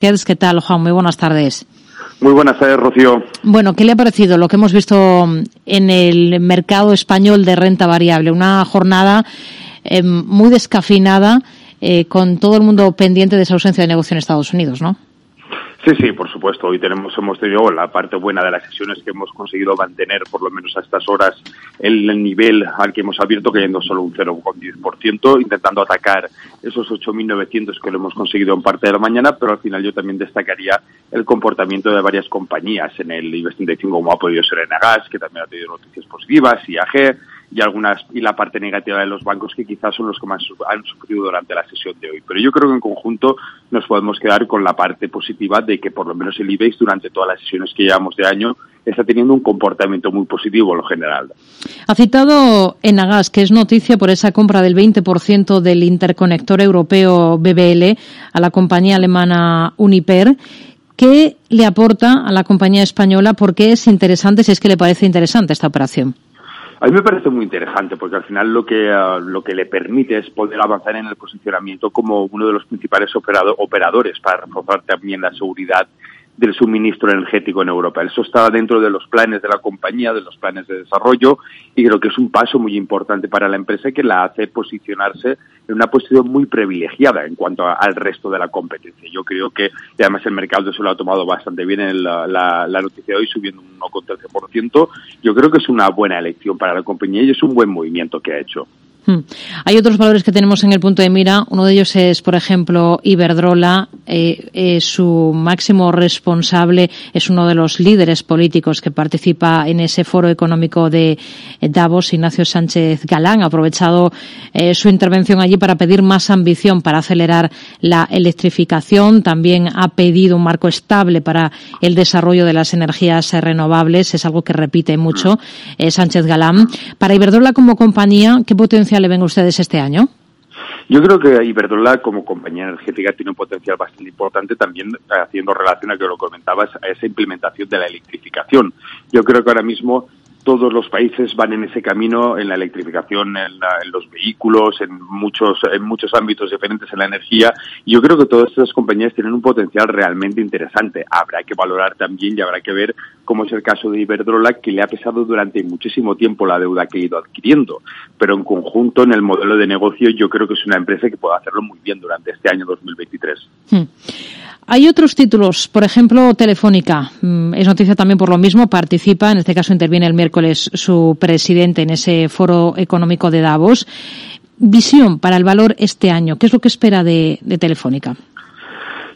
¿Qué tal, Juan? Muy buenas tardes. Muy buenas tardes, Rocío. Bueno, ¿qué le ha parecido lo que hemos visto en el mercado español de renta variable? Una jornada eh, muy descafinada, eh, con todo el mundo pendiente de esa ausencia de negocio en Estados Unidos, ¿no? Sí, sí, por supuesto. Hoy tenemos, hemos tenido la parte buena de las sesiones que hemos conseguido mantener, por lo menos a estas horas, el, nivel al que hemos abierto, cayendo solo un 0,10%, intentando atacar esos 8.900 que lo hemos conseguido en parte de la mañana, pero al final yo también destacaría el comportamiento de varias compañías en el IBEX 35, como ha podido ser Enagas, que también ha tenido noticias positivas, IAG, y algunas y la parte negativa de los bancos que quizás son los que más han sufrido durante la sesión de hoy. Pero yo creo que en conjunto nos podemos quedar con la parte positiva de que por lo menos el IBEX durante todas las sesiones que llevamos de año está teniendo un comportamiento muy positivo en lo general. Ha citado Enagas, que es noticia por esa compra del 20% del interconector europeo BBL a la compañía alemana Uniper. ¿Qué le aporta a la compañía española? ¿Por qué es interesante, si es que le parece interesante esta operación? A mí me parece muy interesante porque al final lo que, ah, lo que le permite es poder avanzar en el posicionamiento como uno de los principales operadores para reforzar también la seguridad del suministro energético en Europa. Eso está dentro de los planes de la compañía, de los planes de desarrollo, y creo que es un paso muy importante para la empresa que la hace posicionarse en una posición muy privilegiada en cuanto al resto de la competencia. Yo creo que, además el mercado se lo ha tomado bastante bien en la, la noticia de hoy, subiendo un 1,13%. Yo creo que es una buena elección para la compañía y es un buen movimiento que ha hecho. Hmm. Hay otros valores que tenemos en el punto de mira. Uno de ellos es, por ejemplo, Iberdrola. Eh, su máximo responsable es uno de los líderes políticos que participa en ese foro económico de Davos, Ignacio Sánchez Galán. Ha aprovechado eh, su intervención allí para pedir más ambición para acelerar la electrificación. También ha pedido un marco estable para el desarrollo de las energías renovables. Es algo que repite mucho eh, Sánchez Galán. Para Iberdrola como compañía, ¿qué potencial le ven ustedes este año? Yo creo que Iberdrola como compañía energética tiene un potencial bastante importante también haciendo relación a que lo comentabas a esa implementación de la electrificación. Yo creo que ahora mismo todos los países van en ese camino en la electrificación, en, los vehículos, en muchos, en muchos ámbitos diferentes en la energía. Y yo creo que todas estas compañías tienen un potencial realmente interesante. Habrá que valorar también y habrá que ver cómo es el caso de Iberdrola, que le ha pesado durante muchísimo tiempo la deuda que ha ido adquiriendo. Pero en conjunto, en el modelo de negocio, yo creo que es una empresa que puede hacerlo muy bien durante este año 2023. Hay otros títulos, por ejemplo, Telefónica. Mm, es noticia también por lo mismo, participa, en este caso interviene el miércoles su presidente en ese foro económico de Davos. Visión para el valor este año. ¿Qué es lo que espera de, Telefónica?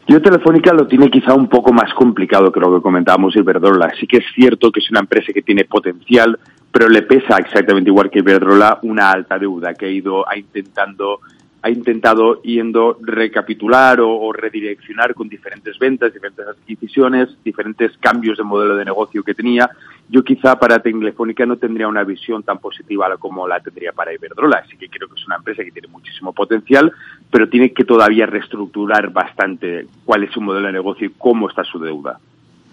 Yo Telefónica lo tiene quizá un poco más complicado que lo que comentábamos Iberdrola. Sí que es cierto que es una empresa que tiene potencial, pero le pesa exactamente igual que Iberdrola una alta deuda que ha ido a intentando ha intentado yendo recapitular o, redireccionar con diferentes ventas, diferentes adquisiciones, diferentes cambios de modelo de negocio que tenía. Yo quizá para Telefónica no tendría una visión tan positiva como la tendría para Iberdrola, así que creo que es una empresa que tiene muchísimo potencial, pero tiene que todavía reestructurar bastante cuál es su modelo de negocio y cómo está su deuda.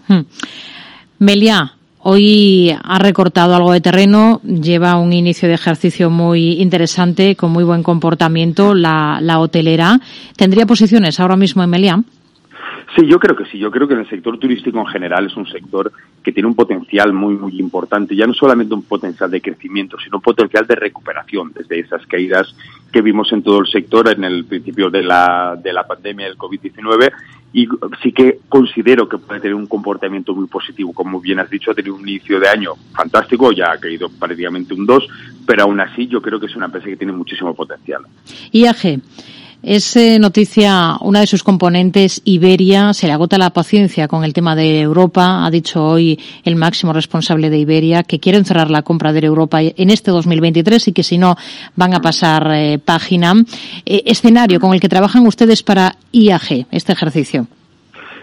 Hmm. Hoy ha recortado algo de terreno, lleva un inicio de ejercicio muy interesante, con muy buen comportamiento, la, hotelera. ¿Tendría posiciones ahora mismo en? Sí, yo creo que sí. Yo creo que en el sector turístico en general es un sector que tiene un potencial muy, muy importante. Ya no solamente un potencial de crecimiento, sino un potencial de recuperación desde esas caídas que vimos en todo el sector en el principio de la, de la pandemia del COVID-19 y sí que considero que puede tener un comportamiento muy positivo. Como bien has dicho, ha tenido un inicio de año fantástico, ya ha caído prácticamente un 2, pero aún así yo creo que es una empresa que tiene muchísimo potencial. IAG. Es eh, noticia una de sus componentes, Iberia, se le agota la paciencia con el tema de Europa. Ha dicho hoy el máximo responsable de Iberia que quieren cerrar la compra de Europa en este 2023 y que si no van a pasar eh, página. Eh, escenario con el que trabajan ustedes para IAG, este ejercicio.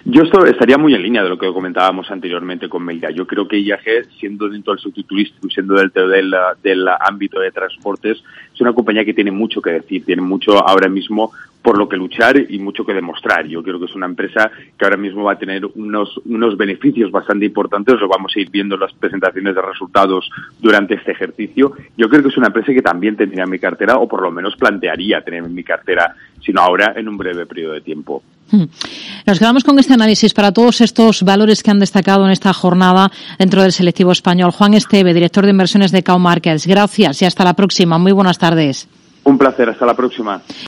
Yo esto estaría muy en línea de lo que comentábamos anteriormente con Melga. Yo creo que IAG, siendo dentro del sector turístico y siendo del, del, del, ámbito de transportes, es una compañía que tiene mucho que decir, tiene mucho ahora mismo por lo que luchar y mucho que demostrar. Yo creo que es una empresa que ahora mismo va a tener unos, unos beneficios bastante importantes, lo vamos a ir viendo en las presentaciones de resultados durante este ejercicio. Yo creo que es una empresa que también tendría en mi cartera, o por lo menos plantearía tener en mi cartera, sino ahora en un breve periodo de tiempo. Hmm. Nos quedamos con este análisis para todos estos valores que han destacado en esta jornada dentro del selectivo español. Juan Esteve, director de inversiones de Cow Markets. Gracias y hasta la próxima. Muy buenas Un placer. Hasta la próxima.